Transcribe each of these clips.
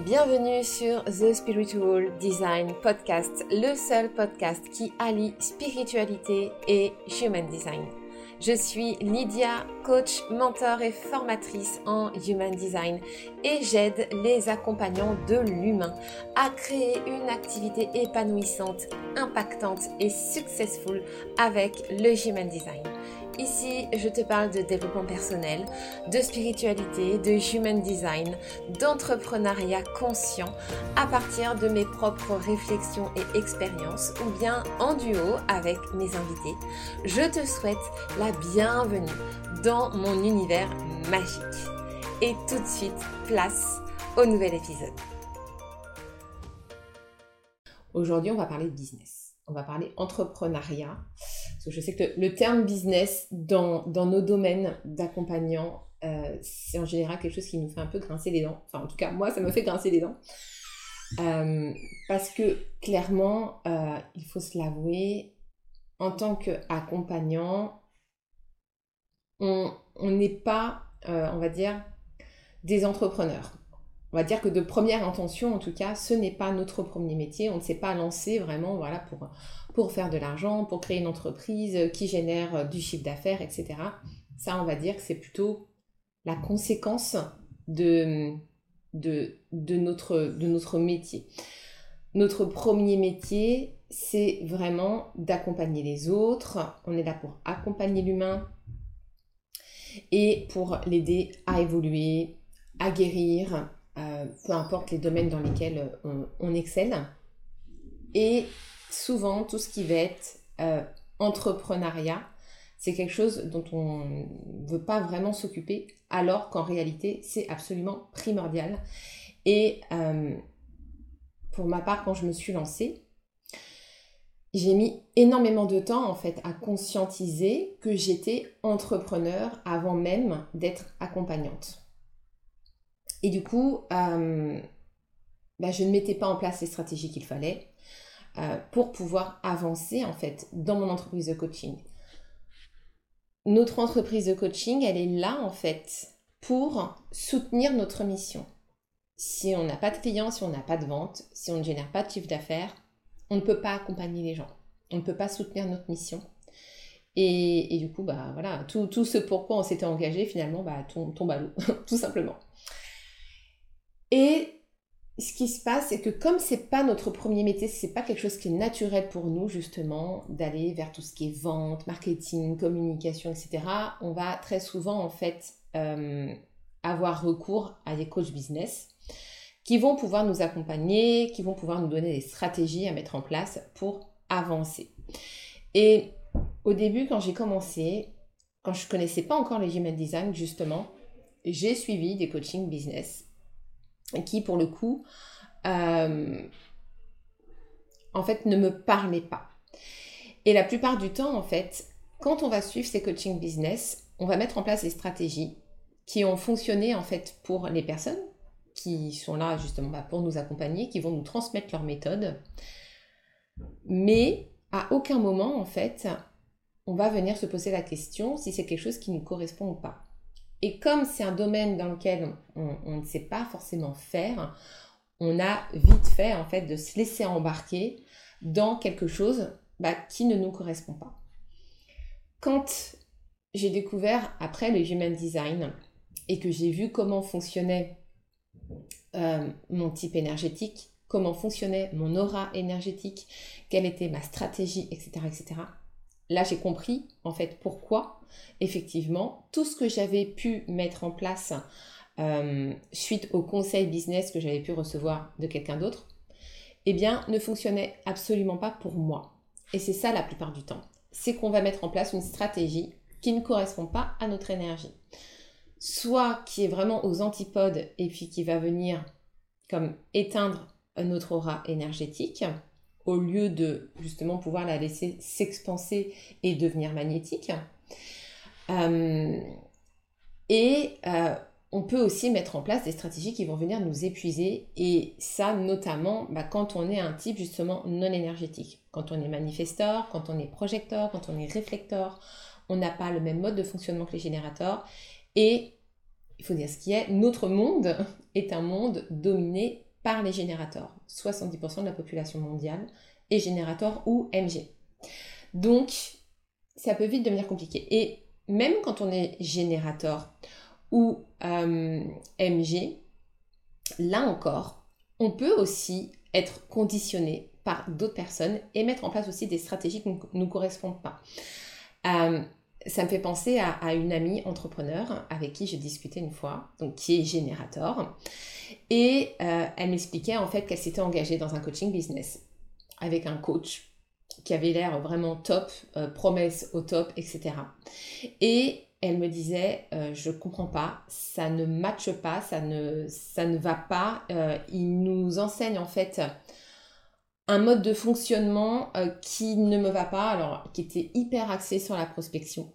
Bienvenue sur The Spiritual Design Podcast, le seul podcast qui allie spiritualité et human design. Je suis Lydia, coach, mentor et formatrice en Human Design et j'aide les accompagnants de l'humain à créer une activité épanouissante, impactante et successful avec le Human Design. Ici, je te parle de développement personnel, de spiritualité, de human design, d'entrepreneuriat conscient à partir de mes propres réflexions et expériences ou bien en duo avec mes invités. Je te souhaite la bienvenue dans mon univers magique. Et tout de suite, place au nouvel épisode. Aujourd'hui, on va parler de business. On va parler entrepreneuriat je sais que le terme business dans, nos domaines d'accompagnant, euh, c'est en général quelque chose qui nous fait un peu grincer les dents. Enfin, en tout cas, moi, ça me fait grincer les dents. Euh, parce que clairement, euh, il faut se l'avouer, en tant qu'accompagnant, on n'est pas, on va dire, des entrepreneurs. On va dire que de première intention, en tout cas, ce n'est pas notre premier métier. On ne s'est pas lancé vraiment voilà, pour pour faire de l'argent, pour créer une entreprise qui génère euh, du chiffre d'affaires, etc. Ça, on va dire que c'est plutôt la conséquence de, de, notre, de notre métier. Notre premier métier, c'est vraiment d'accompagner les autres. On est là pour accompagner l'humain et pour l'aider à évoluer, à guérir, euh, peu importe les domaines dans lesquels on, on excelle. Et souvent, tout ce qui va être euh, entrepreneuriat, c'est quelque chose dont on ne veut pas vraiment s'occuper, alors qu'en réalité, c'est absolument primordial. Et euh, pour ma part, quand je me suis lancée, j'ai mis énormément de temps en fait à conscientiser que j'étais entrepreneur avant même d'être accompagnante. Et du coup, euh, bah, je ne mettais pas en place les stratégies qu'il fallait. Euh, pour pouvoir avancer en fait dans mon entreprise de coaching. Notre entreprise de coaching, elle est là en fait pour soutenir notre mission. Si on n'a pas de clients, si on n'a pas de vente, si on ne génère pas de chiffre d'affaires, on ne peut pas accompagner les gens. On ne peut pas soutenir notre mission. Et, du coup, bah voilà, tout, tout ce pourquoi on s'était engagé finalement bah, tombe à l'eau, tout simplement. Et ce qui se passe, c'est que comme c'est pas notre premier métier, c'est pas quelque chose qui est naturel pour nous justement d'aller vers tout ce qui est vente, marketing, communication, etc. On va très souvent en fait euh, avoir recours à des coachs business qui vont pouvoir nous accompagner, qui vont pouvoir nous donner des stratégies à mettre en place pour avancer. Et au début, quand j'ai commencé, quand je connaissais pas encore les Gmail Design justement, j'ai suivi des coachings business qui, pour le coup, euh, en fait, ne me parlait pas. Et la plupart du temps, en fait, quand on va suivre ces coaching business, on va mettre en place des stratégies qui ont fonctionné, en fait, pour les personnes qui sont là, justement, bah, pour nous accompagner, qui vont nous transmettre leur méthode. Mais à aucun moment, en fait, on va venir se poser la question si c'est quelque chose qui nous correspond ou pas. Et comme c'est un domaine dans lequel on, ne sait pas forcément faire, on a vite fait en fait de se laisser embarquer dans quelque chose bah, qui ne nous correspond pas. Quand j'ai découvert après le Human Design et que j'ai vu comment fonctionnait euh, mon type énergétique, comment fonctionnait mon aura énergétique, quelle était ma stratégie, etc., etc. Là, j'ai compris en fait pourquoi effectivement, tout ce que j'avais pu mettre en place euh, suite au conseil business que j'avais pu recevoir de quelqu'un d'autre, eh bien, ne fonctionnait absolument pas pour moi. Et c'est ça la plupart du temps. C'est qu'on va mettre en place une stratégie qui ne correspond pas à notre énergie. Soit qui est vraiment aux antipodes et puis qui va venir comme éteindre notre aura énergétique au lieu de justement pouvoir la laisser s'expanser et devenir magnétique. Euh, et euh, on peut aussi mettre en place des stratégies qui vont venir nous épuiser. Et ça, notamment bah, quand on est un type justement non énergétique. Quand on est manifesteur, quand on est projecteur, quand on est réflecteur, on n'a pas le même mode de fonctionnement que les générateurs. Et il faut dire ce qui est, notre monde est un monde dominé par les générateurs. 70% de la population mondiale est générateur ou MG. Donc, ça peut vite devenir compliqué. Même quand on est générateur ou euh, MG, là encore, on peut aussi être conditionné par d'autres personnes et mettre en place aussi des stratégies qui ne nous correspondent pas. Euh, ça me fait penser à, une amie entrepreneur avec qui j'ai discuté une fois, donc qui est générateur, et euh, elle m'expliquait en fait qu'elle s'était engagée dans un coaching business avec un coach qui avait l'air vraiment top, euh, promesse au top, etc. Et elle me disait, je je comprends pas, ça ne matche pas, ça ne, ça ne va pas. il nous enseigne en fait un mode de fonctionnement euh, qui ne me va pas, alors qui était hyper axé sur la prospection.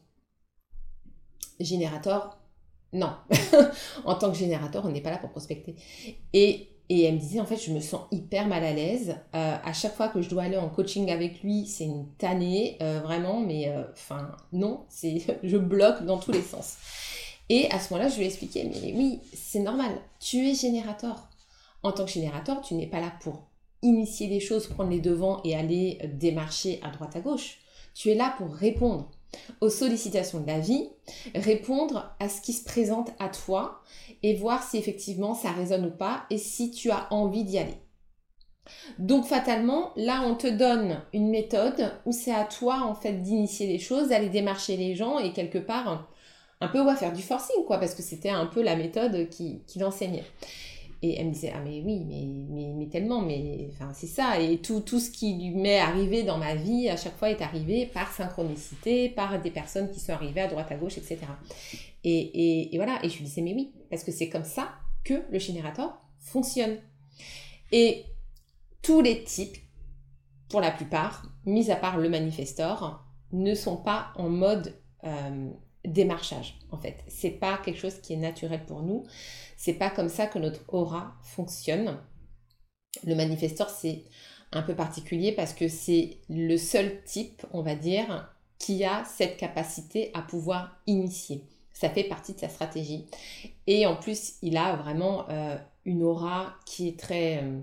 Générateur, non. en tant que générateur, on n'est pas là pour prospecter. Et, et, elle me disait, en fait, je me sens hyper mal à l'aise. Euh, à chaque fois que je dois aller en coaching avec lui, c'est une tannée, euh, vraiment, mais enfin, non, c'est je bloque dans tous les sens. Et à ce moment-là, je lui ai expliqué, mais oui, c'est normal, tu es générateur. En tant que générateur, tu n'es pas là pour initier les choses, prendre les devants et aller démarcher à droite à gauche. Tu es là pour répondre aux sollicitations de la vie, répondre à ce qui se présente à toi et voir si effectivement ça résonne ou pas et si tu as envie d'y aller. Donc fatalement, là on te donne une méthode où c'est à toi en fait d'initier les choses, d'aller démarcher les gens et quelque part un peu faire du forcing quoi parce que c'était un peu la méthode qui, qui enseignait. Et elle me disait, ah mais oui, mais, mais, mais tellement, mais enfin, c'est ça. Et tout, tout ce qui lui m'est arrivé dans ma vie, à chaque fois, est arrivé par synchronicité, par des personnes qui sont arrivées à droite, à gauche, etc. Et, et, voilà, et je lui disais, mais oui, parce que c'est comme ça que le générateur fonctionne. Et tous les types, pour la plupart, mis à part le manifestor, ne sont pas en mode euh, démarchage en fait. C'est pas quelque chose qui est naturel pour nous. C'est pas comme ça que notre aura fonctionne. Le manifesteur c'est un peu particulier parce que c'est le seul type, on va dire, qui a cette capacité à pouvoir initier. Ça fait partie de sa stratégie. Et en plus, il a vraiment euh, une aura qui est très, euh,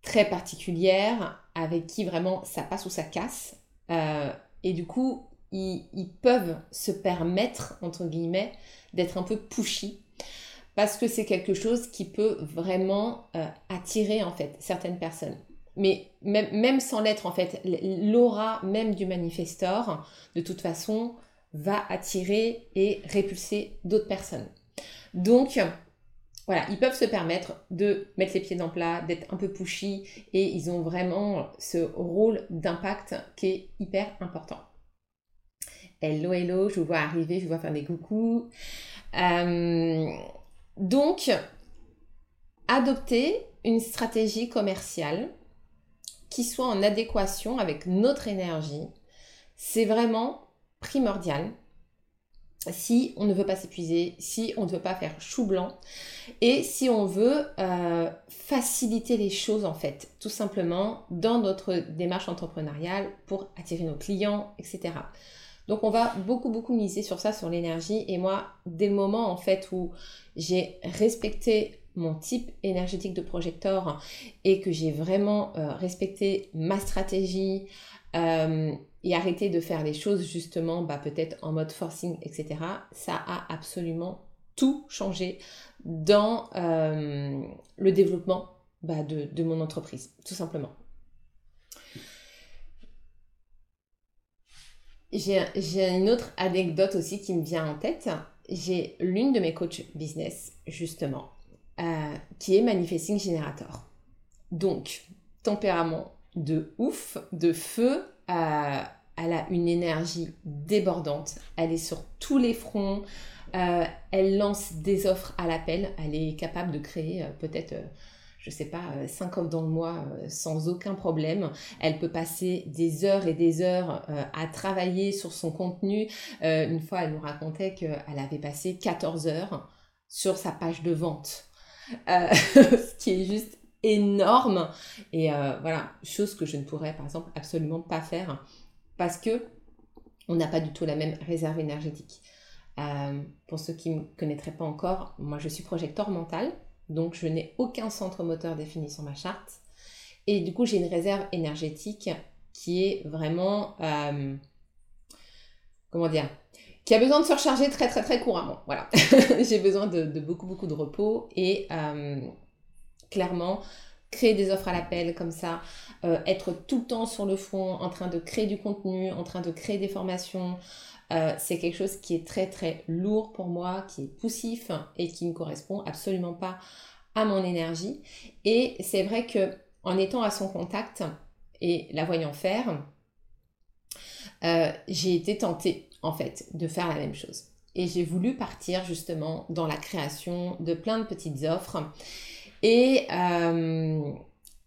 très particulière, avec qui vraiment ça passe ou ça casse. Euh, et du coup, ils, peuvent se permettre, entre guillemets, d'être un peu pushy parce que c'est quelque chose qui peut vraiment euh, attirer en fait certaines personnes. Mais même, sans l'être en fait, l'aura même du manifestor, de toute façon, va attirer et répulser d'autres personnes. Donc, voilà, ils peuvent se permettre de mettre les pieds dans le plat, d'être un peu pushy et ils ont vraiment ce rôle d'impact qui est hyper important. Hello, hello, je vous vois arriver, je vous vois faire des coucous. Euh, donc, adopter une stratégie commerciale qui soit en adéquation avec notre énergie, c'est vraiment primordial si on ne veut pas s'épuiser, si on ne veut pas faire chou blanc et si on veut euh, faciliter les choses en fait, tout simplement dans notre démarche entrepreneuriale pour attirer nos clients, etc. Donc on va beaucoup beaucoup miser sur ça, sur l'énergie. Et moi, dès le moment en fait où j'ai respecté mon type énergétique de projecteur et que j'ai vraiment euh, respecté ma stratégie euh, et arrêté de faire les choses justement bah, peut-être en mode forcing, etc., ça a absolument tout changé dans euh, le développement bah, de mon entreprise, tout simplement. J'ai une autre anecdote aussi qui me vient en tête. J'ai l'une de mes coachs business, justement, euh, qui est Manifesting Generator. Donc, tempérament de ouf, de feu, euh, elle a une énergie débordante, elle est sur tous les fronts, euh, elle lance des offres à l'appel, elle est capable de créer peut-être je sais pas, 5 euh, dans le mois euh, sans aucun problème. Elle peut passer des heures et des heures euh, à travailler sur son contenu. une fois, elle nous racontait qu'elle avait passé 14 heures sur sa page de vente. ce qui est juste énorme. Et voilà, chose que je ne pourrais par exemple absolument pas faire parce que on n'a pas du tout la même réserve énergétique. pour ceux qui ne me connaîtraient pas encore, moi je suis projecteur mental. Donc, je n'ai aucun centre moteur défini sur ma charte. Et du coup, j'ai une réserve énergétique qui est vraiment, euh, comment dire, qui a besoin de se recharger très très très couramment. Voilà, j'ai besoin de, beaucoup beaucoup de repos et euh, clairement créer des offres à l'appel comme ça, euh, être tout le temps sur le front, en train de créer du contenu, en train de créer des formations, c'est quelque chose qui est très très lourd pour moi, qui est poussif et qui ne correspond absolument pas à mon énergie. Et c'est vrai que en étant à son contact et la voyant faire, euh, j'ai été tentée en fait de faire la même chose. Et j'ai voulu partir justement dans la création de plein de petites offres. Et, euh,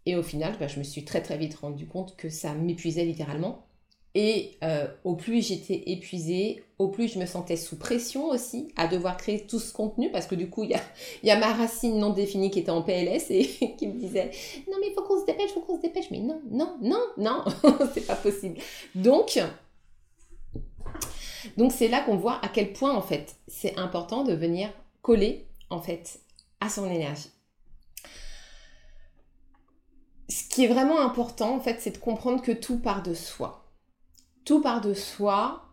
et au final, bah, je me suis très très vite rendu compte que ça m'épuisait littéralement et euh, au plus j'étais épuisée, au plus je me sentais sous pression aussi à devoir créer tout ce contenu parce que du coup, il y a, ma racine non définie qui était en PLS et qui me disait Non, mais il faut qu'on se dépêche, faut qu'on se dépêche. Mais non, non, non, non, c'est pas possible. Donc, donc c'est là qu'on voit à quel point en fait c'est important de venir coller en fait à son énergie. Ce qui est vraiment important en fait, c'est de comprendre que tout part de soi tout part de soi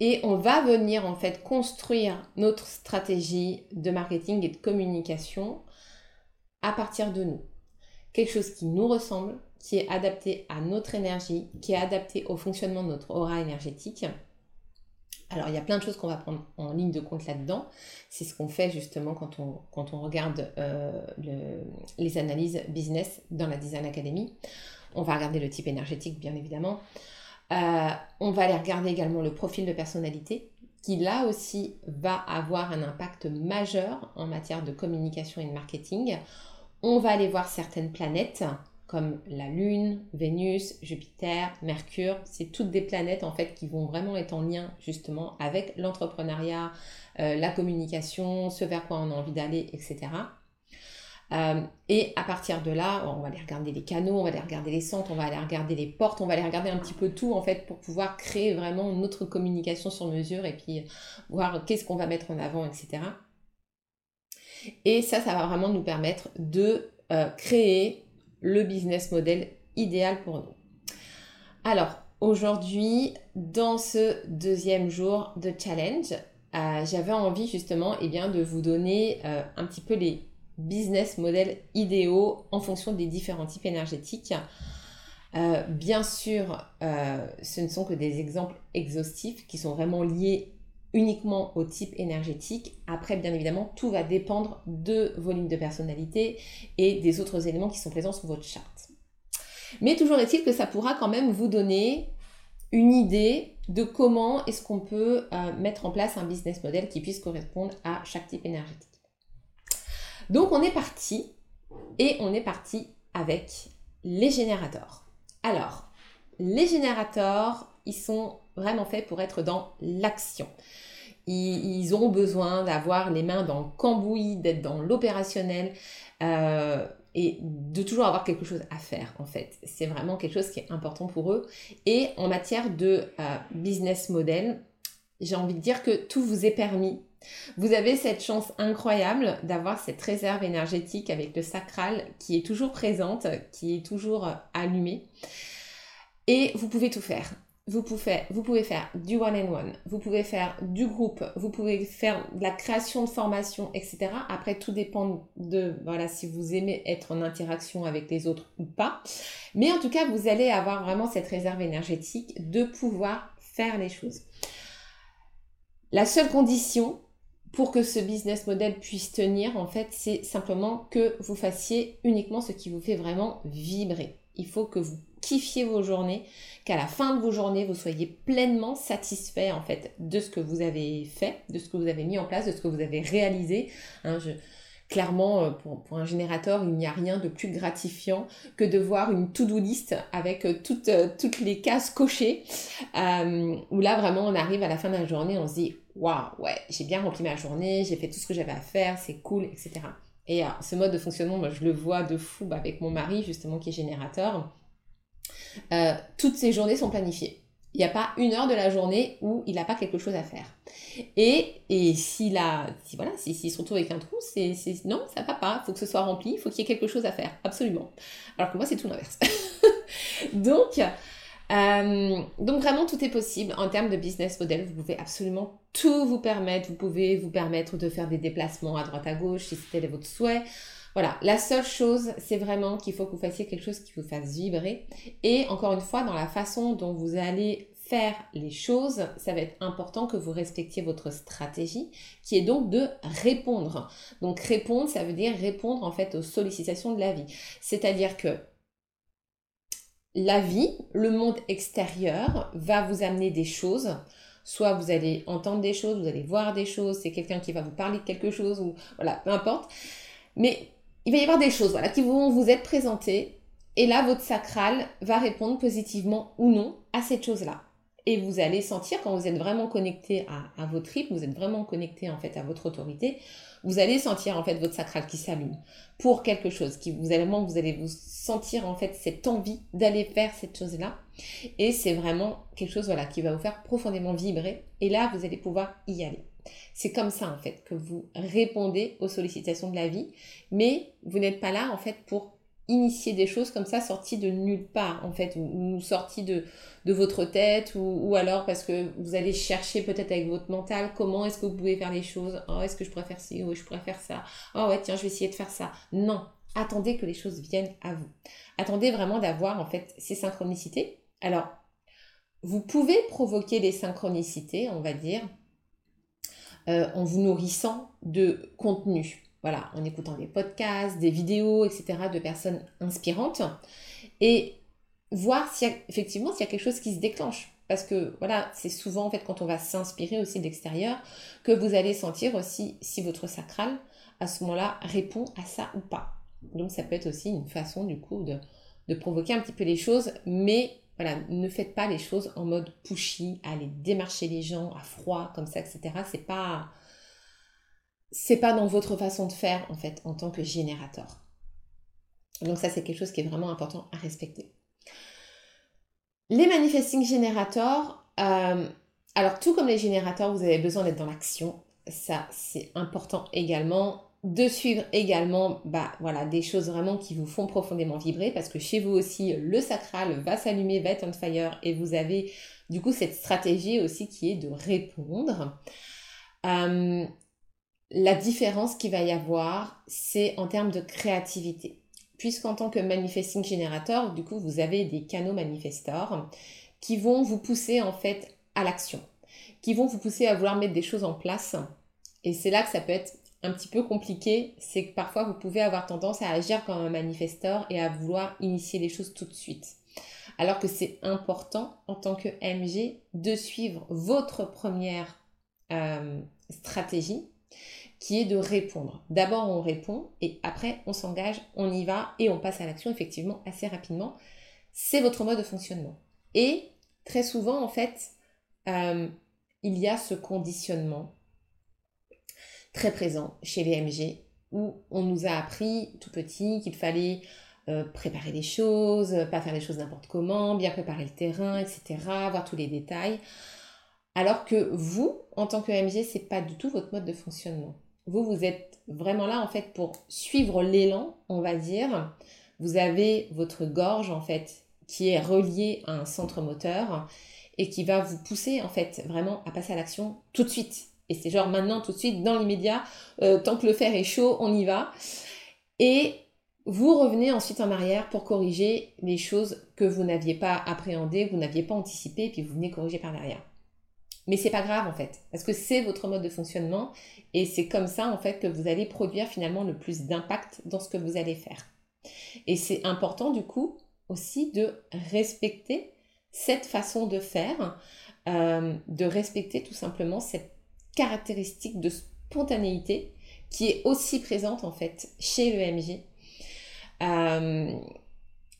et on va venir en fait construire notre stratégie de marketing et de communication à partir de nous. Quelque chose qui nous ressemble, qui est adapté à notre énergie, qui est adapté au fonctionnement de notre aura énergétique. Alors il y a plein de choses qu'on va prendre en ligne de compte là-dedans. C'est ce qu'on fait justement quand on, regarde euh, les analyses business dans la Design Academy. On va regarder le type énergétique bien évidemment. Euh, on va aller regarder également le profil de personnalité qui là aussi va avoir un impact majeur en matière de communication et de marketing. On va aller voir certaines planètes comme la Lune, Vénus, Jupiter, Mercure. C'est toutes des planètes en fait qui vont vraiment être en lien justement avec l'entrepreneuriat, euh, la communication, ce vers quoi on a envie d'aller, etc. Euh, et à partir de là, on va aller regarder les canaux, on va aller regarder les centres, on va aller regarder les portes, on va aller regarder un petit peu tout en fait pour pouvoir créer vraiment notre communication sur mesure et puis voir qu'est-ce qu'on va mettre en avant, etc. Et ça, ça va vraiment nous permettre de euh, créer le business model idéal pour nous. Alors, aujourd'hui, dans ce deuxième jour de challenge, euh, j'avais envie justement eh bien, de vous donner un petit peu les business models idéaux en fonction des différents types énergétiques. Euh, bien sûr, euh, ce ne sont que des exemples exhaustifs qui sont vraiment liés uniquement au type énergétique. Après, bien évidemment, tout va dépendre de vos lignes de personnalité et des autres éléments qui sont présents sur votre charte. Mais toujours est-il que ça pourra quand même vous donner une idée de comment est-ce qu'on peut euh, mettre en place un business model qui puisse correspondre à chaque type énergétique. Donc on est parti et on est parti avec les générateurs. Alors, les générateurs, ils sont vraiment faits pour être dans l'action. Ils, ont besoin d'avoir les mains dans le cambouis, d'être dans l'opérationnel euh, et de toujours avoir quelque chose à faire en fait. C'est vraiment quelque chose qui est important pour eux. Et en matière de euh, business model, j'ai envie de dire que tout vous est permis vous avez cette chance incroyable d'avoir cette réserve énergétique avec le sacral qui est toujours présente, qui est toujours allumée. Et vous pouvez tout faire. Vous pouvez, vous pouvez faire du one-on-one, vous pouvez faire du groupe, vous pouvez faire de la création de formation, etc. Après, tout dépend de voilà, si vous aimez être en interaction avec les autres ou pas. Mais en tout cas, vous allez avoir vraiment cette réserve énergétique de pouvoir faire les choses. La seule condition, pour que ce business model puisse tenir, en fait, c'est simplement que vous fassiez uniquement ce qui vous fait vraiment vibrer. Il faut que vous kiffiez vos journées, qu'à la fin de vos journées, vous soyez pleinement satisfait en fait de ce que vous avez fait, de ce que vous avez mis en place, de ce que vous avez réalisé. Hein, clairement, euh, pour, un générateur, il n'y a rien de plus gratifiant que de voir une to-do list avec euh, toutes, euh, toutes les cases cochées, où là vraiment on arrive à la fin de la journée, on se dit waouh, ouais, j'ai bien rempli ma journée, j'ai fait tout ce que j'avais à faire, c'est cool, etc. Et ce mode de fonctionnement, moi, je le vois de fou avec mon mari, justement, qui est générateur. Toutes ces journées sont planifiées. Il n'y a pas une heure de la journée où il n'a pas quelque chose à faire. Et, et s'il a, si voilà, s'il se retrouve avec un trou, c'est, non, ça va pas. Il faut que ce soit rempli, il faut qu'il y ait quelque chose à faire, absolument. Alors que moi, c'est tout l'inverse. donc, euh, donc vraiment, tout est possible en termes de business model. Vous pouvez absolument tout vous permettre. Vous pouvez vous permettre de faire des déplacements à droite à gauche si c'était votre souhait. Voilà, la seule chose, c'est vraiment qu'il faut que vous fassiez quelque chose qui vous fasse vibrer. Et encore une fois, dans la façon dont vous allez faire les choses, ça va être important que vous respectiez votre stratégie, qui est donc de répondre. Donc répondre, ça veut dire répondre en fait aux sollicitations de la vie. C'est-à-dire que la vie, le monde extérieur va vous amener des choses. Soit vous allez entendre des choses, vous allez voir des choses, c'est quelqu'un qui va vous parler de quelque chose, ou voilà, peu importe. Mais il va y avoir des choses voilà, qui vont vous être présentées. Et là, votre sacral va répondre positivement ou non à cette chose-là. Et vous allez sentir quand vous êtes vraiment connecté à, à votre rythme, vous êtes vraiment connecté en fait à votre autorité, vous allez sentir en fait votre sacral qui s'allume pour quelque chose, vous allez, vous allez vous sentir en fait cette envie d'aller faire cette chose-là. Et c'est vraiment quelque chose voilà qui va vous faire profondément vibrer. Et là, vous allez pouvoir y aller. C'est comme ça en fait que vous répondez aux sollicitations de la vie, mais vous n'êtes pas là en fait pour initier des choses comme ça sorties de nulle part en fait ou, sorties de, de votre tête ou, alors parce que vous allez chercher peut-être avec votre mental comment est-ce que vous pouvez faire les choses oh est-ce que je pourrais faire ci ou je pourrais faire ça oh ouais tiens je vais essayer de faire ça. Non attendez que les choses viennent à vous. Attendez vraiment d'avoir en fait ces synchronicités. Alors vous pouvez provoquer des synchronicités on va dire euh, en vous nourrissant de contenu. Voilà, en écoutant des podcasts, des vidéos, etc. de personnes inspirantes. Et voir a, effectivement s'il y a quelque chose qui se déclenche. Parce que voilà, c'est souvent en fait quand on va s'inspirer aussi de l'extérieur que vous allez sentir aussi si votre sacral à ce moment-là répond à ça ou pas. Donc ça peut être aussi une façon du coup de provoquer un petit peu les choses, mais voilà, ne faites pas les choses en mode pushy, aller démarcher les gens à froid, comme ça, etc. C'est pas, c'est pas dans votre façon de faire, en fait, en tant que générateur. Donc ça, c'est quelque chose qui est vraiment important à respecter. Les manifesting générateurs, euh, alors tout comme les générateurs, vous avez besoin d'être dans l'action. Ça, c'est important également de suivre également bah, voilà, des choses vraiment qui vous font profondément vibrer parce que chez vous aussi, le sacral va s'allumer, va être on fire et vous avez du coup cette stratégie aussi qui est de répondre. Euh, la différence qu'il va y avoir, c'est en termes de créativité. Puisqu'en tant que manifesting generator, du coup, vous avez des canaux manifestors qui vont vous pousser en fait à l'action, qui vont vous pousser à vouloir mettre des choses en place. Et c'est là que ça peut être un petit peu compliqué, c'est que parfois vous pouvez avoir tendance à agir comme un manifesteur et à vouloir initier les choses tout de suite. Alors que c'est important en tant que MG de suivre votre première euh, stratégie qui est de répondre. D'abord on répond et après on s'engage, on y va et on passe à l'action effectivement assez rapidement. C'est votre mode de fonctionnement. Et très souvent en fait, euh, il y a ce conditionnement très présent chez les MG, où on nous a appris tout petit qu'il fallait euh, préparer les choses, pas faire les choses n'importe comment, bien préparer le terrain, etc., voir tous les détails. Alors que vous, en tant que MG, c'est pas du tout votre mode de fonctionnement. Vous, vous êtes vraiment là en fait pour suivre l'élan, on va dire. Vous avez votre gorge en fait qui est reliée à un centre moteur et qui va vous pousser en fait vraiment à passer à l'action tout de suite. Et c'est genre maintenant, tout de suite, dans l'immédiat, euh, tant que le fer est chaud, on y va. Et vous revenez ensuite en arrière pour corriger les choses que vous n'aviez pas appréhendées, vous n'aviez pas anticipées, et puis vous venez corriger par derrière. Mais c'est pas grave en fait, parce que c'est votre mode de fonctionnement et c'est comme ça en fait que vous allez produire finalement le plus d'impact dans ce que vous allez faire. Et c'est important du coup aussi de respecter cette façon de faire, euh, de respecter tout simplement cette caractéristique de spontanéité qui est aussi présente en fait chez le MJ. Euh,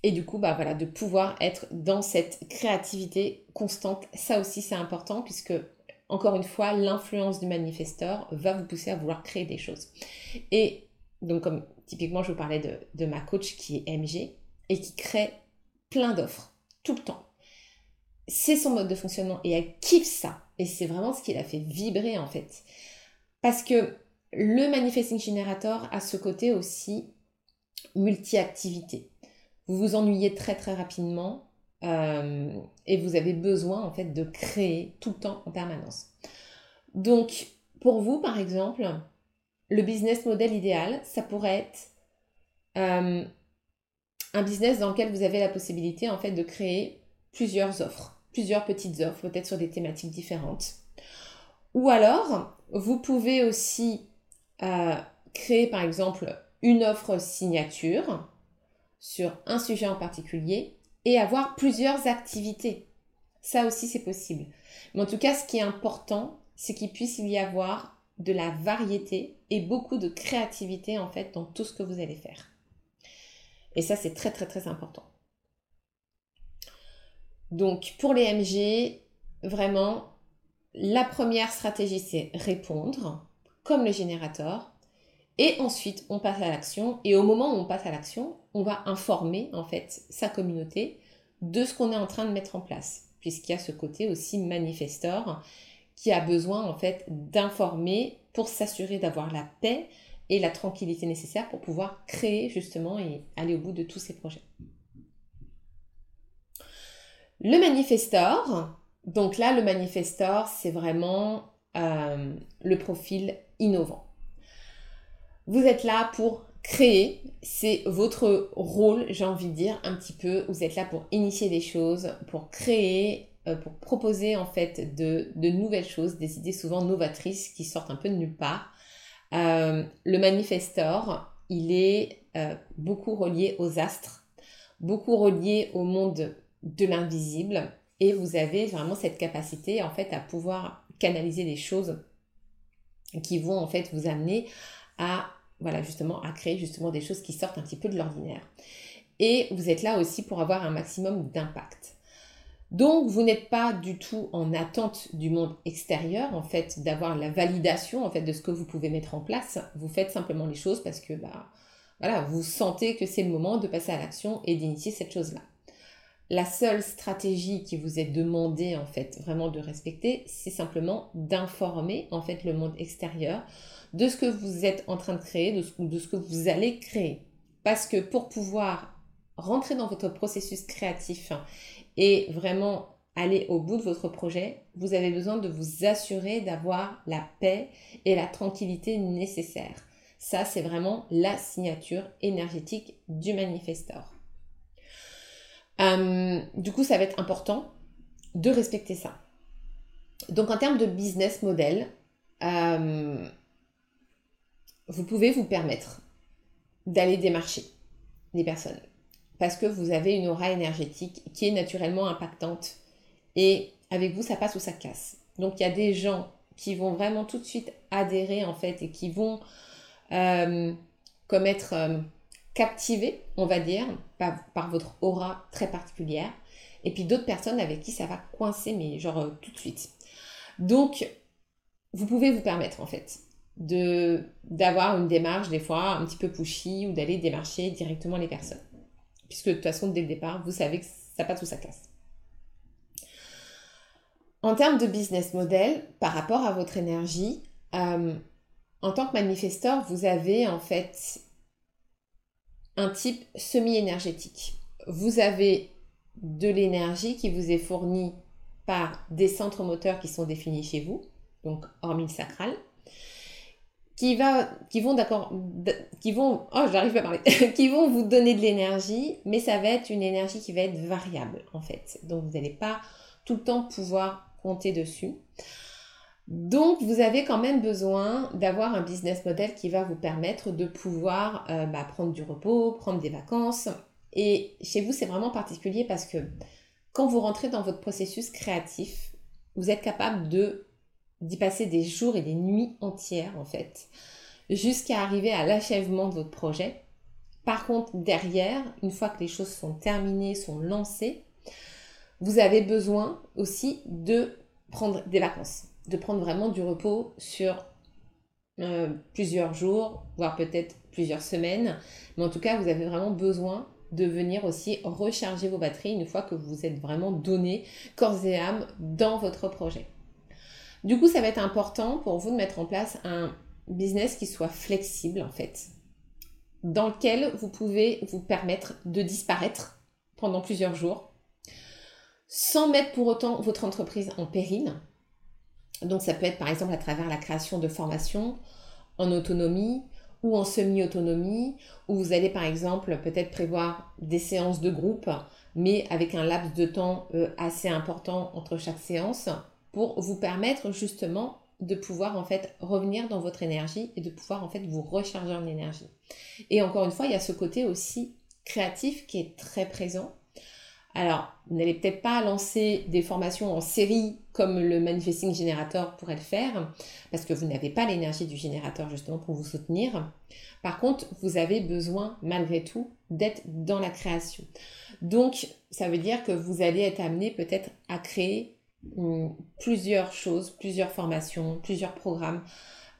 et du coup, bah voilà, de pouvoir être dans cette créativité constante, ça aussi c'est important puisque encore une fois, l'influence du manifesteur va vous pousser à vouloir créer des choses. Et donc, comme typiquement, je vous parlais de, de ma coach qui est MG et qui crée plein d'offres tout le temps. C'est son mode de fonctionnement et elle kiffe ça. Et c'est vraiment ce qui l'a fait vibrer en fait. Parce que le Manifesting Generator a ce côté aussi multi-activité. Vous vous ennuyez très très rapidement euh, et vous avez besoin en fait de créer tout le temps en permanence. Donc pour vous par exemple, le business model idéal, ça pourrait être euh, un business dans lequel vous avez la possibilité en fait de créer plusieurs offres, plusieurs petites offres, peut-être sur des thématiques différentes. Ou alors, vous pouvez aussi euh, créer par exemple une offre signature sur un sujet en particulier et avoir plusieurs activités. Ça aussi, c'est possible. Mais en tout cas, ce qui est important, c'est qu'il puisse y avoir de la variété et beaucoup de créativité en fait dans tout ce que vous allez faire. Et ça, c'est très très très important. Donc pour les MG, vraiment, la première stratégie, c'est répondre, comme le générateur. Et ensuite, on passe à l'action. Et au moment où on passe à l'action, on va informer en fait sa communauté de ce qu'on est en train de mettre en place, puisqu'il y a ce côté aussi manifestor qui a besoin en fait d'informer pour s'assurer d'avoir la paix et la tranquillité nécessaire pour pouvoir créer justement et aller au bout de tous ces projets. Le manifestor, donc là le manifestor c'est vraiment euh, le profil innovant. Vous êtes là pour créer, c'est votre rôle, j'ai envie de dire un petit peu. Vous êtes là pour initier des choses, pour créer, euh, pour proposer en fait de, nouvelles choses, des idées souvent novatrices qui sortent un peu de nulle part. Euh, le manifestor, il est beaucoup relié aux astres, beaucoup relié au monde de l'invisible, et vous avez vraiment cette capacité en fait à pouvoir canaliser des choses qui vont en fait vous amener à voilà justement à créer justement des choses qui sortent un petit peu de l'ordinaire. Et vous êtes là aussi pour avoir un maximum d'impact. Donc vous n'êtes pas du tout en attente du monde extérieur en fait d'avoir la validation en fait de ce que vous pouvez mettre en place. Vous faites simplement les choses parce que bah voilà, vous sentez que c'est le moment de passer à l'action et d'initier cette chose-là. La seule stratégie qui vous est demandée en fait vraiment de respecter, c'est simplement d'informer en fait le monde extérieur de ce que vous êtes en train de créer, de ce, que vous allez créer. Parce que pour pouvoir rentrer dans votre processus créatif et vraiment aller au bout de votre projet, vous avez besoin de vous assurer d'avoir la paix et la tranquillité nécessaires. Ça, c'est vraiment la signature énergétique du manifestor. Euh, du coup, ça va être important de respecter ça. Donc, en termes de business model, euh, vous pouvez vous permettre d'aller démarcher des personnes parce que vous avez une aura énergétique qui est naturellement impactante et avec vous ça passe ou ça casse. Donc il y a des gens qui vont vraiment tout de suite adhérer en fait et qui vont euh, comme être euh, captivés, on va dire, par, votre aura très particulière. Et puis d'autres personnes avec qui ça va coincer, mais genre euh, tout de suite. Donc, vous pouvez vous permettre en fait d'avoir une démarche des fois un petit peu pushy ou d'aller démarcher directement les personnes. Puisque de toute façon, dès le départ, vous savez que ça passe ou ça casse. En termes de business model, par rapport à votre énergie, euh, en tant que manifesteur, vous avez en fait un type semi-énergétique. Vous avez de l'énergie qui vous est fournie par des centres moteurs qui sont définis chez vous, donc hormis le sacral, qui, va, qui vont d'accord, qui vont, oh j'arrive pas à parler, qui vont vous donner de l'énergie, mais ça va être une énergie qui va être variable en fait. Donc vous n'allez pas tout le temps pouvoir compter dessus. Donc vous avez quand même besoin d'avoir un business model qui va vous permettre de pouvoir euh, bah, prendre du repos, prendre des vacances. Et chez vous c'est vraiment particulier parce que quand vous rentrez dans votre processus créatif, vous êtes capable d'y passer des jours et des nuits entières en fait, jusqu'à arriver à l'achèvement de votre projet. Par contre, derrière, une fois que les choses sont terminées, sont lancées, vous avez besoin aussi de prendre des vacances, de prendre vraiment du repos sur euh, plusieurs jours, voire peut-être plusieurs semaines. Mais en tout cas, vous avez vraiment besoin de venir aussi recharger vos batteries une fois que vous êtes vraiment donné corps et âme dans votre projet. Du coup, ça va être important pour vous de mettre en place un business qui soit flexible en fait, dans lequel vous pouvez vous permettre de disparaître pendant plusieurs jours sans mettre pour autant votre entreprise en péril. Donc ça peut être par exemple à travers la création de formations en autonomie ou en semi-autonomie, où vous allez par exemple peut-être prévoir des séances de groupe, mais avec un laps de temps euh, assez important entre chaque séance, pour vous permettre justement de pouvoir en fait revenir dans votre énergie et de pouvoir en fait vous recharger en énergie. Et encore une fois, il y a ce côté aussi créatif qui est très présent alors, vous n'allez peut-être pas lancer des formations en série comme le Manifesting Generator pourrait le faire, parce que vous n'avez pas l'énergie du générateur justement pour vous soutenir. Par contre, vous avez besoin malgré tout d'être dans la création. Donc, ça veut dire que vous allez être amené peut-être à créer hum, plusieurs choses, plusieurs formations, plusieurs programmes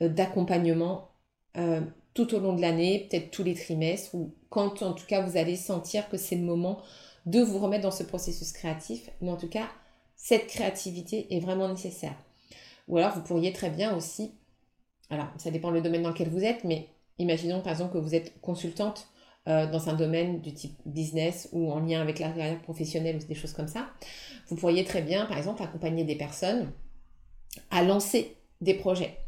euh, d'accompagnement euh, tout au long de l'année, peut-être tous les trimestres, ou quand en tout cas vous allez sentir que c'est le moment de vous remettre dans ce processus créatif, mais en tout cas, cette créativité est vraiment nécessaire. Ou alors, vous pourriez très bien aussi, alors ça dépend le domaine dans lequel vous êtes, mais imaginons par exemple que vous êtes consultante euh, dans un domaine du type business ou en lien avec la carrière professionnelle ou des choses comme ça. Vous pourriez très bien, par exemple, accompagner des personnes à lancer des projets.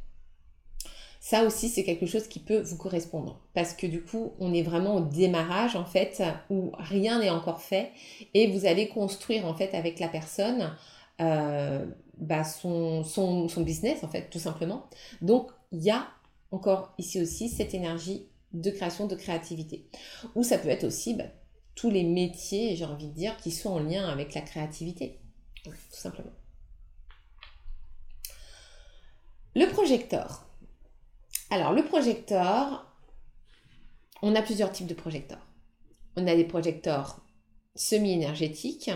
Ça aussi, c'est quelque chose qui peut vous correspondre parce que du coup, on est vraiment au démarrage en fait où rien n'est encore fait et vous allez construire en fait avec la personne euh, bah, son, son, son, business en fait tout simplement. Donc, il y a encore ici aussi cette énergie de création, de créativité. Ou ça peut être aussi bah, tous les métiers, j'ai envie de dire, qui sont en lien avec la créativité, tout simplement. Le projecteur. Alors, le projecteur, on a plusieurs types de projecteurs. On a des projecteurs semi-énergétiques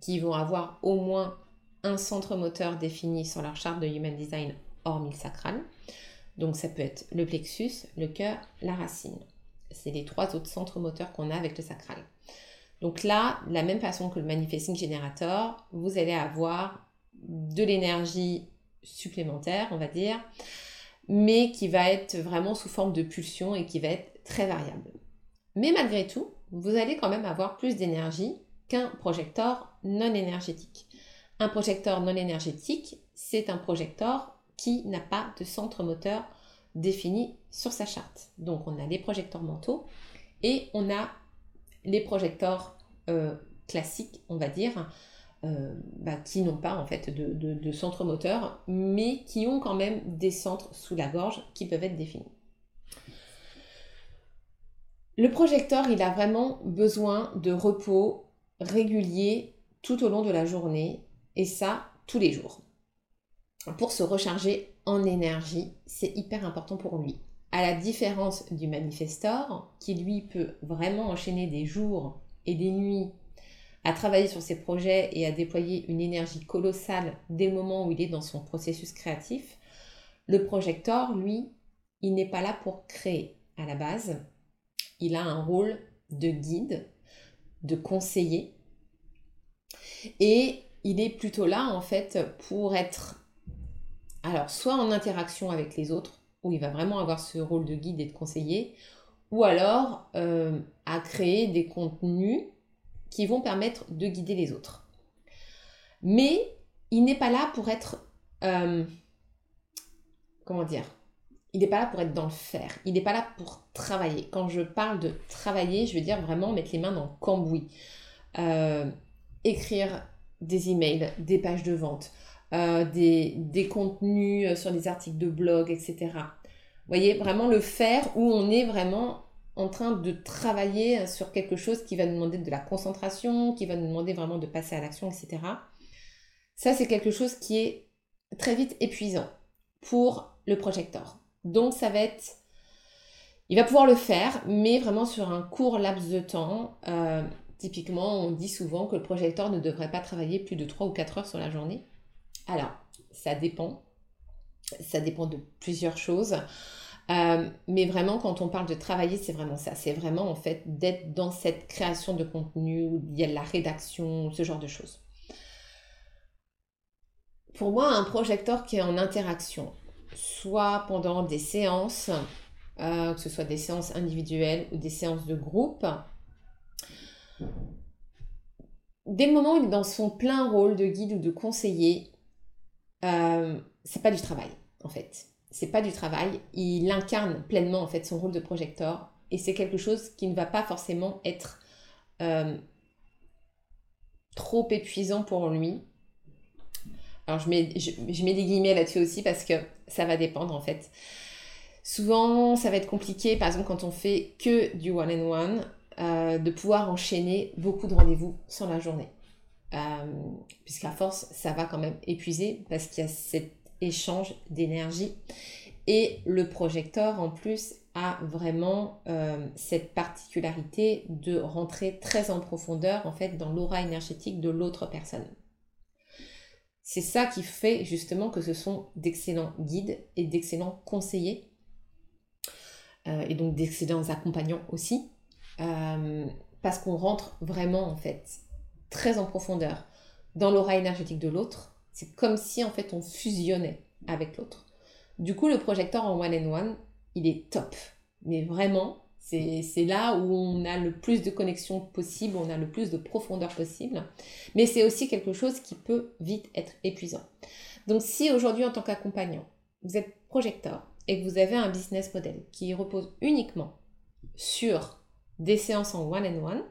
qui vont avoir au moins un centre moteur défini sur leur charte de Human Design hormis le sacral. Donc ça peut être le plexus, le cœur, la racine. C'est les trois autres centres moteurs qu'on a avec le sacral. Donc là, de la même façon que le Manifesting Generator, vous allez avoir de l'énergie supplémentaire, on va dire, mais qui va être vraiment sous forme de pulsion et qui va être très variable. Mais malgré tout, vous allez quand même avoir plus d'énergie qu'un projecteur non énergétique. Un projecteur non énergétique, c'est un projecteur qui n'a pas de centre moteur défini sur sa charte. Donc on a les projecteurs mentaux et on a les projecteurs euh, classiques, on va dire, euh, bah, qui n'ont pas en fait de, centre moteur, mais qui ont quand même des centres sous la gorge qui peuvent être définis. Le projecteur, il a vraiment besoin de repos régulier tout au long de la journée, et ça tous les jours. Pour se recharger en énergie, c'est hyper important pour lui. À la différence du manifestor, qui lui peut vraiment enchaîner des jours et des nuits à travailler sur ses projets et à déployer une énergie colossale dès le moment où il est dans son processus créatif, le projecteur, lui, il n'est pas là pour créer à la base. Il a un rôle de guide, de conseiller. Et il est plutôt là, en fait, pour être, alors, soit en interaction avec les autres, où il va vraiment avoir ce rôle de guide et de conseiller, ou alors euh, à créer des contenus qui vont permettre de guider les autres. Mais il n'est pas là pour être... Euh, comment dire il n'est pas là pour être dans le faire, il n'est pas là pour travailler. Quand je parle de travailler, je veux dire vraiment mettre les mains dans le cambouis. Euh, écrire des emails, des pages de vente, euh, des, des, contenus sur des articles de blog, etc. Voyez, vraiment le faire où on est vraiment en train de travailler sur quelque chose qui va nous demander de la concentration, qui va nous demander vraiment de passer à l'action, etc. Ça, c'est quelque chose qui est très vite épuisant pour le projecteur. Donc, ça va être... Il va pouvoir le faire, mais vraiment sur un court laps de temps. Euh, typiquement, on dit souvent que le projecteur ne devrait pas travailler plus de 3 ou 4 heures sur la journée. Alors, ça dépend. Ça dépend de plusieurs choses. Euh, mais vraiment, quand on parle de travailler, c'est vraiment ça. C'est vraiment en fait d'être dans cette création de contenu, où il y a la rédaction, ce genre de choses. Pour moi, un projecteur qui est en interaction, soit pendant des séances, euh, que ce soit des séances individuelles ou des séances de groupe, dès le moment où il est dans son plein rôle de guide ou de conseiller, euh, c'est pas du travail en fait. C'est pas du travail. Il incarne pleinement en fait son rôle de projecteur et c'est quelque chose qui ne va pas forcément être euh, trop épuisant pour lui. Alors je mets, je, mets des guillemets là-dessus aussi parce que ça va dépendre en fait. Souvent, ça va être compliqué, par exemple, quand on fait que du one-on-one, euh, de pouvoir enchaîner beaucoup de rendez-vous sur la journée. Euh, puisqu'à force, ça va quand même épuiser parce qu'il y a cet échange d'énergie. Et le projecteur, en plus, a vraiment euh, cette particularité de rentrer très en profondeur, en fait, dans l'aura énergétique de l'autre personne. C'est ça qui fait justement que ce sont d'excellents guides et d'excellents conseillers, euh, et donc d'excellents accompagnants aussi, parce qu'on rentre vraiment, en fait, très en profondeur dans l'aura énergétique de l'autre. C'est comme si en fait on fusionnait avec l'autre. Du coup, le projecteur en one and one, il est top. Mais vraiment, c'est là où on a le plus de connexion possible, on a le plus de profondeur possible. Mais c'est aussi quelque chose qui peut vite être épuisant. Donc si aujourd'hui en tant qu'accompagnant, vous êtes projecteur et que vous avez un business model qui repose uniquement sur des séances en one and one,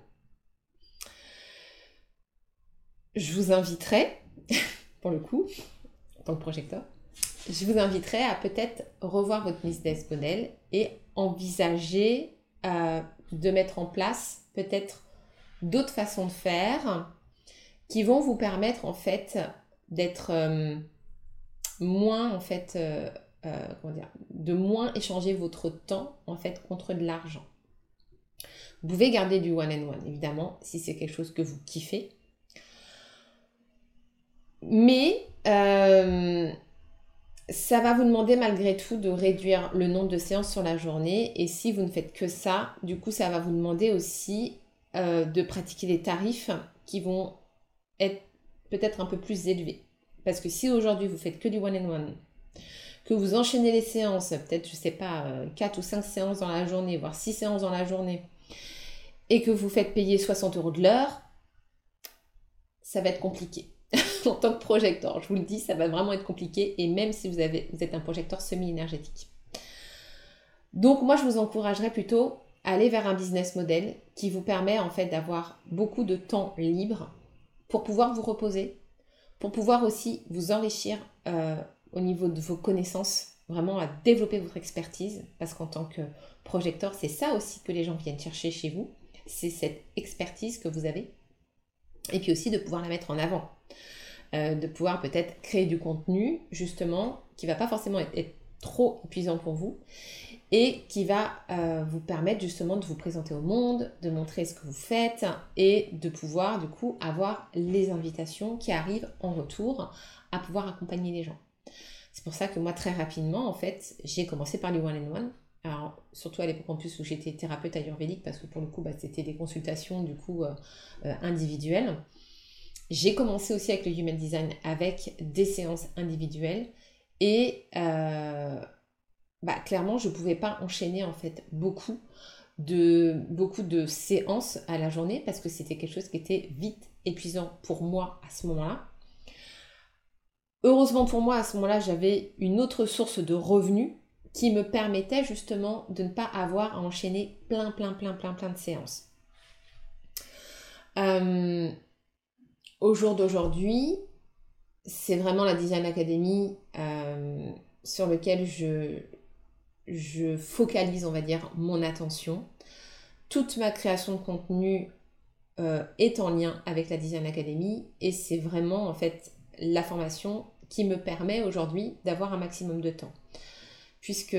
je vous inviterai, le coup, en tant que projecteur, je vous inviterai à peut-être revoir votre business model et envisager euh, de mettre en place peut-être d'autres façons de faire qui vont vous permettre en fait d'être euh, moins en fait euh, comment dire, de moins échanger votre temps en fait contre de l'argent. Vous pouvez garder du one and one évidemment si c'est quelque chose que vous kiffez mais euh, ça va vous demander malgré tout de réduire le nombre de séances sur la journée. Et si vous ne faites que ça, du coup, ça va vous demander aussi euh, de pratiquer des tarifs qui vont être peut-être un peu plus élevés. Parce que si aujourd'hui vous faites que du one-on-one, que vous enchaînez les séances, peut-être, je sais pas, 4 euh, ou 5 séances dans la journée, voire 6 séances dans la journée, et que vous faites payer 60 euros de l'heure, ça va être compliqué. En tant que projecteur. Je vous le dis, ça va vraiment être compliqué et même si vous, êtes un projecteur semi-énergétique. Donc moi, je vous encouragerais plutôt à aller vers un business model qui vous permet en fait d'avoir beaucoup de temps libre pour pouvoir vous reposer, pour pouvoir aussi vous enrichir euh, au niveau de vos connaissances, vraiment à développer votre expertise, parce qu'en tant que projecteur, c'est ça aussi que les gens viennent chercher chez vous, c'est cette expertise que vous avez, et puis aussi de pouvoir la mettre en avant. Euh, de pouvoir peut-être créer du contenu, justement, qui va pas forcément être, trop épuisant pour vous et qui va euh, vous permettre justement de vous présenter au monde, de montrer ce que vous faites et de pouvoir du coup avoir les invitations qui arrivent en retour à pouvoir accompagner les gens. C'est pour ça que moi très rapidement en fait j'ai commencé par les one and one. Alors surtout à l'époque en plus où j'étais thérapeute ayurvédique parce que pour le coup bah, c'était des consultations du coup euh, individuelles. J'ai commencé aussi avec le Human Design avec des séances individuelles et euh, bah, clairement je ne pouvais pas enchaîner en fait beaucoup de, beaucoup de séances à la journée parce que c'était quelque chose qui était vite épuisant pour moi à ce moment-là. Heureusement pour moi, à ce moment-là, j'avais une autre source de revenus qui me permettait justement de ne pas avoir à enchaîner plein, plein, plein, plein, plein de séances. Euh, au jour d'aujourd'hui, c'est vraiment la Design Academy euh, sur lequel je, focalise, on va dire, mon attention. Toute ma création de contenu euh, est en lien avec la Design Academy et c'est vraiment en fait la formation qui me permet aujourd'hui d'avoir un maximum de temps. Puisque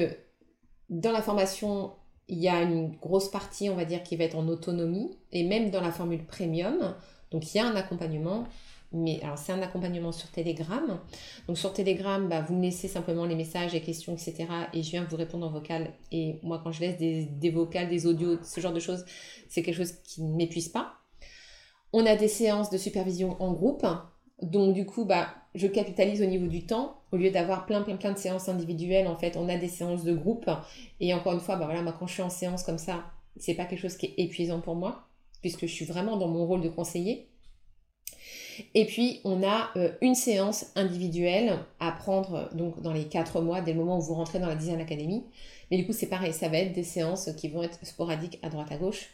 dans la formation, il y a une grosse partie, on va dire, qui va être en autonomie et même dans la formule premium, donc il y a un accompagnement, mais alors c'est un accompagnement sur Telegram. Donc sur Telegram, bah, vous me laissez simplement les messages, les questions, etc. Et je viens vous répondre en vocal. Et moi, quand je laisse des, vocales, des audios, ce genre de choses, c'est quelque chose qui ne m'épuise pas. On a des séances de supervision en groupe. Donc du coup, bah, je capitalise au niveau du temps. Au lieu d'avoir plein, plein, plein de séances individuelles, en fait, on a des séances de groupe. Et encore une fois, bah, moi, quand je suis en séance comme ça, c'est pas quelque chose qui est épuisant pour moi, puisque je suis vraiment dans mon rôle de conseiller. Et puis, on a euh, une séance individuelle à prendre donc dans les quatre mois, dès le moment où vous rentrez dans la Design Academy. Mais du coup, c'est pareil, ça va être des séances qui vont être sporadiques à droite à gauche.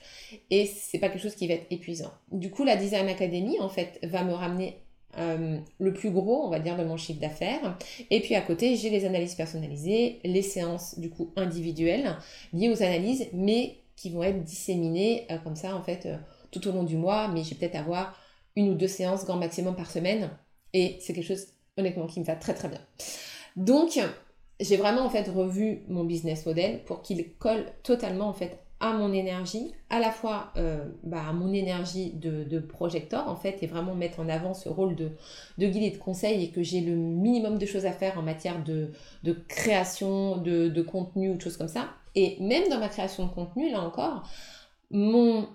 Et c'est pas quelque chose qui va être épuisant. Du coup, la Design Academy, en fait, va me ramener euh, le plus gros, on va dire, de mon chiffre d'affaires. Et puis à côté, j'ai les analyses personnalisées, les séances du coup individuelles liées aux analyses, mais qui vont être disséminées euh, comme ça en fait euh, tout au long du mois. Mais je vais peut-être avoir une ou deux séances grand maximum par semaine. Et c'est quelque chose honnêtement qui me va très très bien. Donc j'ai vraiment en fait revu mon business model pour qu'il colle totalement en fait à mon énergie, à la fois euh, bah, à mon énergie de, projecteur en fait, et vraiment mettre en avant ce rôle de, de guide et de conseil et que j'ai le minimum de choses à faire en matière de, de création, de, de, contenu ou de choses comme ça. Et même dans ma création de contenu, là encore, mon,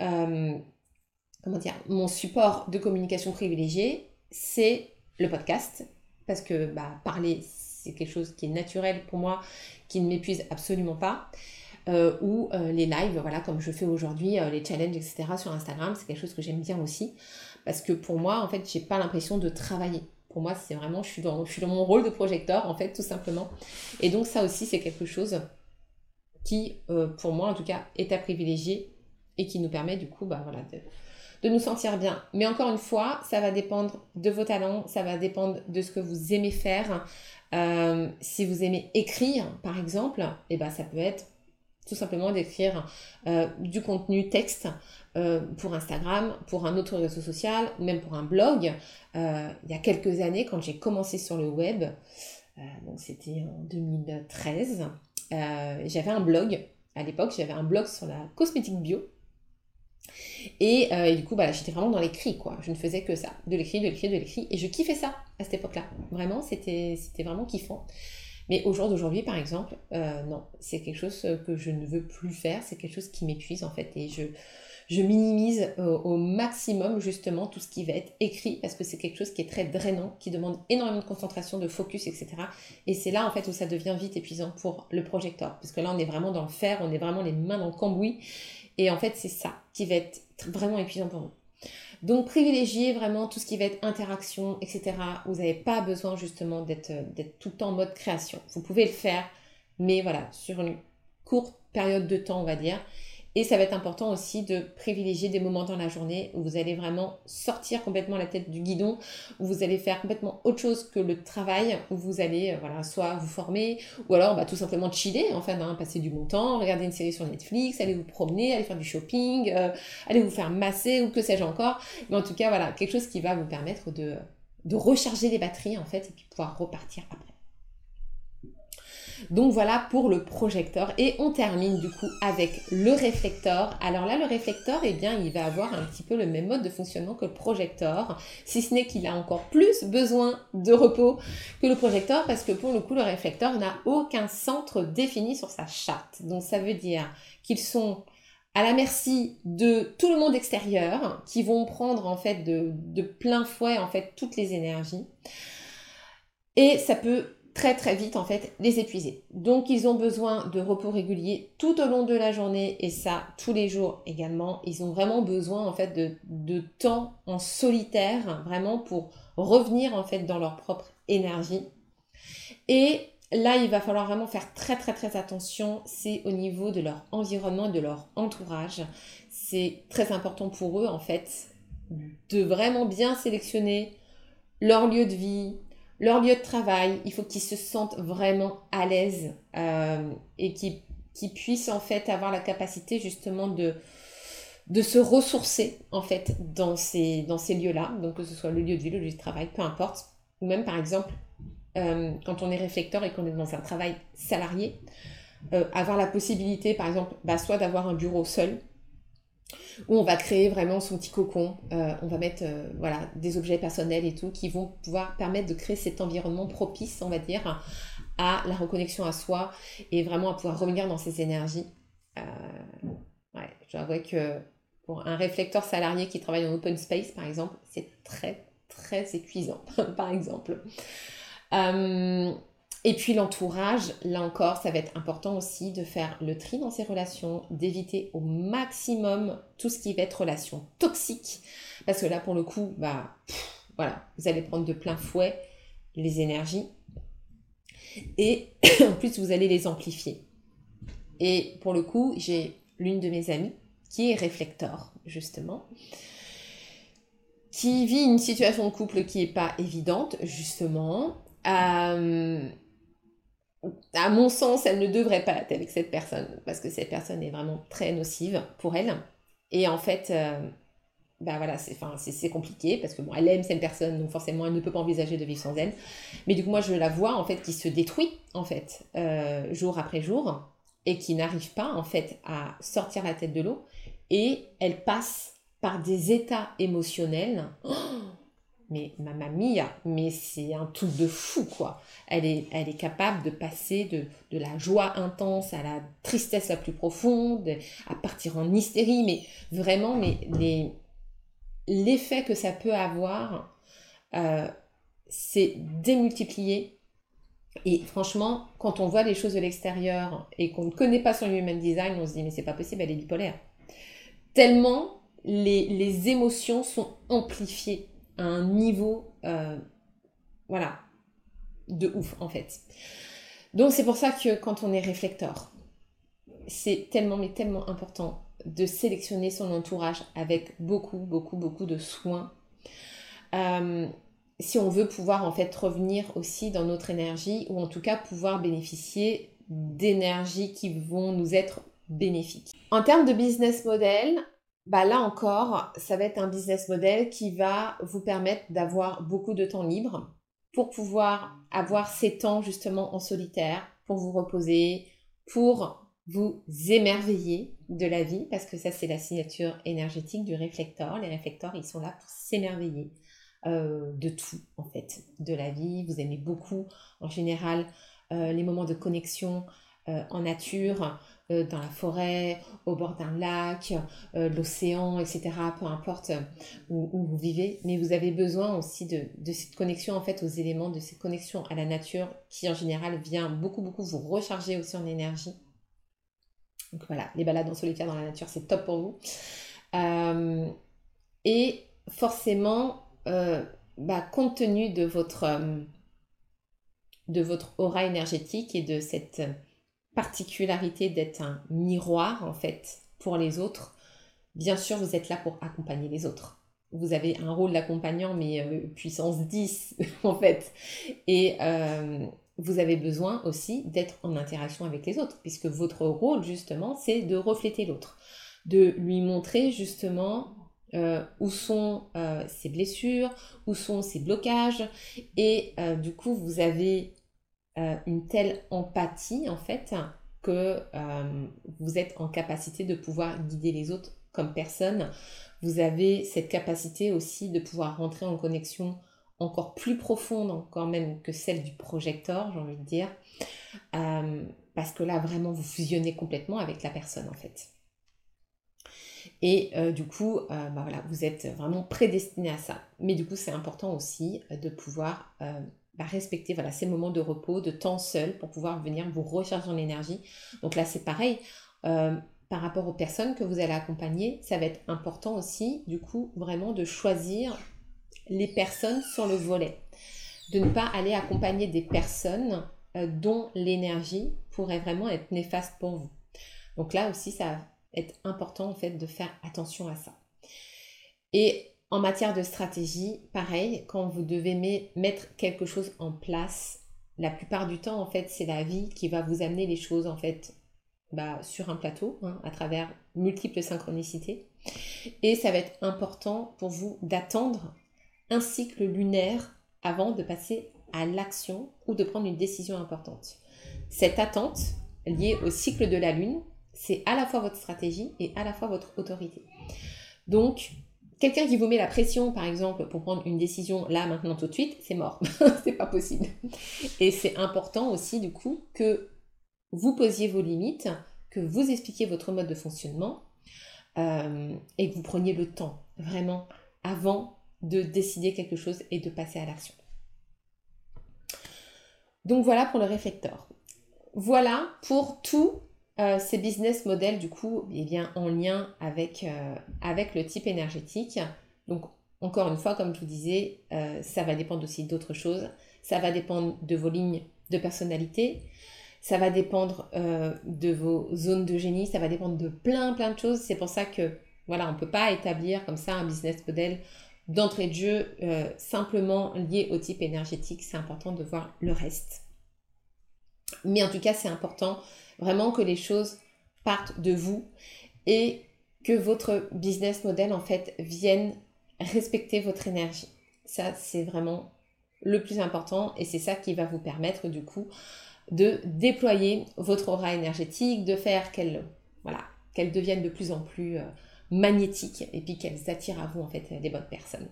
euh, comment dire, mon support de communication privilégié, c'est le podcast. Parce que bah, parler, c'est quelque chose qui est naturel pour moi, qui ne m'épuise absolument pas. Euh, ou euh, les lives, voilà, comme je fais aujourd'hui, les challenges, etc. sur Instagram, c'est quelque chose que j'aime bien aussi. Parce que pour moi, en fait, j'ai pas l'impression de travailler. Pour moi, c'est vraiment, je suis dans mon rôle de projecteur, en fait, tout simplement. Et donc, ça aussi, c'est quelque chose qui, pour moi, en tout cas, est à privilégier et qui nous permet, du coup, bah, voilà, de, nous sentir bien. Mais encore une fois, ça va dépendre de vos talents, ça va dépendre de ce que vous aimez faire. si vous aimez écrire, par exemple, et eh ben, ça peut être tout simplement d'écrire euh, du contenu texte euh, pour Instagram, pour un autre réseau social, même pour un blog. Euh, il y a quelques années, quand j'ai commencé sur le web, donc c'était en 2013, j'avais un blog. À l'époque, j'avais un blog sur la cosmétique bio. Et, du coup, bah, j'étais vraiment dans l'écrit, quoi. Je ne faisais que ça, de l'écrit, de l'écrit, de l'écrit. Et je kiffais ça à cette époque-là. Vraiment, c'était vraiment kiffant. Mais au jour d'aujourd'hui, par exemple, euh, non, c'est quelque chose que je ne veux plus faire, c'est quelque chose qui m'épuise en fait, et je, je minimise au, maximum justement tout ce qui va être écrit, parce que c'est quelque chose qui est très drainant, qui demande énormément de concentration, de focus, etc. Et c'est là en fait où ça devient vite épuisant pour le projecteur, parce que là on est vraiment dans le fer, on est vraiment les mains dans le cambouis, et en fait c'est ça qui va être vraiment épuisant pour vous. Donc privilégiez vraiment tout ce qui va être interaction, etc. Vous n'avez pas besoin justement d'être tout le temps en mode création. Vous pouvez le faire, mais voilà, sur une courte période de temps, on va dire. Et ça va être important aussi de privilégier des moments dans la journée où vous allez vraiment sortir complètement la tête du guidon, où vous allez faire complètement autre chose que le travail, où vous allez euh, voilà, soit vous former, ou alors bah, tout simplement chiller, enfin, hein, passer du bon temps, regarder une série sur Netflix, aller vous promener, aller faire du shopping, euh, aller vous faire masser ou que sais-je encore. Mais en tout cas, voilà, quelque chose qui va vous permettre de, de recharger les batteries en fait et puis pouvoir repartir après. Donc voilà pour le projecteur. Et on termine du coup avec le réflecteur. Alors là, le réflecteur, eh bien, il va avoir un petit peu le même mode de fonctionnement que le projecteur, si ce n'est qu'il a encore plus besoin de repos que le projecteur, parce que pour le coup, le réflecteur n'a aucun centre défini sur sa charte. Donc ça veut dire qu'ils sont à la merci de tout le monde extérieur qui vont prendre en fait de, de plein fouet en fait toutes les énergies. Et ça peut très très vite en fait les épuiser. Donc ils ont besoin de repos régulier tout au long de la journée et ça tous les jours également. Ils ont vraiment besoin en fait de, temps en solitaire vraiment pour revenir en fait dans leur propre énergie. Et là il va falloir vraiment faire très très très attention, c'est au niveau de leur environnement de leur entourage. C'est très important pour eux en fait de vraiment bien sélectionner leur lieu de vie, leur lieu de travail, il faut qu'ils se sentent vraiment à l'aise euh, et qu'ils puissent en fait avoir la capacité justement de, se ressourcer en fait dans ces, dans ces lieux-là, donc que ce soit le lieu de vie, le lieu de travail, peu importe, ou même par exemple euh, quand on est réflecteur et qu'on est dans un travail salarié, euh, avoir la possibilité par exemple bah, soit d'avoir un bureau seul, où on va créer vraiment son petit cocon. Euh, on va mettre voilà, des objets personnels et tout qui vont pouvoir permettre de créer cet environnement propice, on va dire, à la reconnexion à soi et vraiment à pouvoir revenir dans ses énergies. ouais, je dois avouer que pour un réflecteur salarié qui travaille en open space, par exemple, c'est très, très épuisant, par exemple. Et puis l'entourage, là encore, ça va être important aussi de faire le tri dans ses relations, d'éviter au maximum tout ce qui va être relation toxique. Parce que là, pour le coup, bah, voilà, vous allez prendre de plein fouet les énergies. Et en plus, vous allez les amplifier. Et pour le coup, j'ai l'une de mes amies qui est réflecteur, justement, qui vit une situation de couple qui n'est pas évidente, justement. Euh, à mon sens, elle ne devrait pas être avec cette personne parce que cette personne est vraiment très nocive pour elle. Et en fait, bah voilà, c'est, c'est, compliqué parce que bon, elle aime cette personne, donc forcément, elle ne peut pas envisager de vivre sans elle. Mais du coup, moi, je la vois en fait qui se détruit en fait euh, jour après jour et qui n'arrive pas en fait à sortir la tête de l'eau et elle passe par des états émotionnels. Oh mais ma mamie, mais c'est un truc de fou, quoi. Elle est, capable de passer de, la joie intense à la tristesse la plus profonde, à partir en hystérie, mais vraiment, mais l'effet que ça peut avoir, euh, c'est démultiplié. Et franchement, quand on voit les choses de l'extérieur et qu'on ne connaît pas son human design, on se dit, mais c'est pas possible, elle est bipolaire. Tellement les émotions sont amplifiées un niveau, euh, voilà, de ouf en fait. Donc c'est pour ça que quand on est réflecteur, c'est tellement, mais tellement important de sélectionner son entourage avec beaucoup, beaucoup, beaucoup de soins. Euh, si on veut pouvoir en fait revenir aussi dans notre énergie ou en tout cas pouvoir bénéficier d'énergies qui vont nous être bénéfiques. En termes de business model, bah là encore, ça va être un business model qui va vous permettre d'avoir beaucoup de temps libre pour pouvoir avoir ces temps justement en solitaire, pour vous reposer, pour vous émerveiller de la vie, parce que ça c'est la signature énergétique du réflecteur. Les réflecteurs, ils sont là pour s'émerveiller euh, de tout en fait, de la vie. Vous aimez beaucoup en général euh, les moments de connexion euh, en nature, euh, dans la forêt, au bord d'un lac, euh, l'océan, etc. Peu importe euh, où, vous vivez, mais vous avez besoin aussi de, cette connexion en fait aux éléments, de cette connexion à la nature qui en général vient beaucoup beaucoup vous recharger aussi en énergie. Donc voilà, les balades en solitaire dans la nature, c'est top pour vous. et forcément, bah, compte tenu de votre, de votre aura énergétique et de cette particularité d'être un miroir en fait pour les autres, bien sûr vous êtes là pour accompagner les autres. Vous avez un rôle d'accompagnant mais euh, puissance 10 en fait. Et euh, vous avez besoin aussi d'être en interaction avec les autres puisque votre rôle justement c'est de refléter l'autre, de lui montrer justement euh, où sont ses blessures, où sont ses blocages et du coup vous avez euh, une telle empathie en fait que euh, vous êtes en capacité de pouvoir guider les autres comme personne. Vous avez cette capacité aussi de pouvoir rentrer en connexion encore plus profonde encore même que celle du projecteur, j'ai envie de dire, euh, parce que là vraiment vous fusionnez complètement avec la personne en fait. Et du coup, bah voilà, vous êtes vraiment prédestiné à ça. Mais du coup, c'est important aussi de pouvoir respecter voilà, ces moments de repos, de temps seul pour pouvoir venir vous recharger en énergie. Donc là, c'est pareil. Euh, par rapport aux personnes que vous allez accompagner, ça va être important aussi, du coup, vraiment de choisir les personnes sur le volet. De ne pas aller accompagner des personnes euh, dont l'énergie pourrait vraiment être néfaste pour vous. Donc là aussi, ça va être important en fait de faire attention à ça. Et en matière de stratégie, pareil, quand vous devez mettre quelque chose en place, la plupart du temps, en fait, c'est la vie qui va vous amener les choses, en fait, bah, sur un plateau, hein, à travers multiples synchronicités. Et ça va être important pour vous d'attendre un cycle lunaire avant de passer à l'action ou de prendre une décision importante. Cette attente liée au cycle de la Lune, c'est à la fois votre stratégie et à la fois votre autorité. Donc, quelqu'un qui vous met la pression, par exemple, pour prendre une décision là, maintenant, tout de suite, c'est mort. c'est pas possible. Et c'est important aussi, du coup, que vous posiez vos limites, que vous expliquiez votre mode de fonctionnement euh, et que vous preniez le temps, vraiment, avant de décider quelque chose et de passer à l'action. Donc voilà pour le réflecteur. Voilà pour tous euh, ces business models du coup eh bien, en lien avec, euh, avec le type énergétique. Donc encore une fois, comme je vous disais, euh, ça va dépendre aussi d'autres choses. Ça va dépendre de vos lignes de personnalité. Ça va dépendre de vos zones de génie. Ça va dépendre de plein plein de choses. C'est pour ça que voilà, on ne peut pas établir comme ça un business model d'entrée de jeu simplement lié au type énergétique. C'est important de voir le reste. Mais en tout cas, c'est important vraiment que les choses partent de vous et que votre business model en fait vienne respecter votre énergie. Ça, c'est vraiment le plus important et c'est ça qui va vous permettre du coup de déployer votre aura énergétique, de faire qu'elle voilà, devienne de plus en plus euh, magnétique et puis qu'elles attirent à vous en fait des bonnes personnes.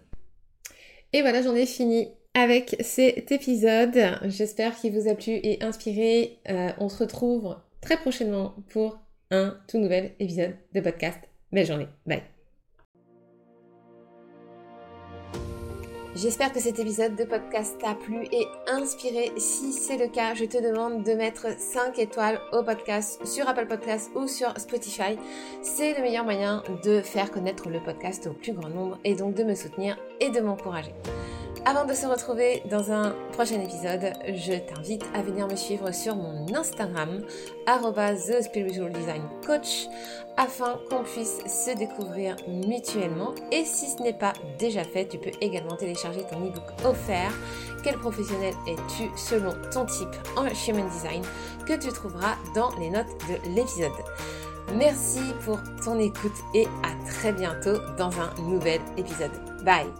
Et voilà, j'en ai fini avec cet épisode. J'espère qu'il vous a plu et inspiré. Euh, on se retrouve très prochainement pour un tout nouvel épisode de podcast. Belle journée. Bye. J'espère que cet épisode de podcast t'a plu et inspiré. Si c'est le cas, je te demande de mettre 5 étoiles au podcast sur Apple Podcasts ou sur Spotify. C'est le meilleur moyen de faire connaître le podcast au plus grand nombre et donc de me soutenir et de m'encourager. Avant de se retrouver dans un prochain épisode, je t'invite à venir me suivre sur mon Instagram, The Spiritual Design Coach, afin qu'on puisse se découvrir mutuellement. Et si ce n'est pas déjà fait, tu peux également télécharger ton ebook offert. Quel professionnel es-tu selon ton type en Human Design que tu trouveras dans les notes de l'épisode. Merci pour ton écoute et à très bientôt dans un nouvel épisode. Bye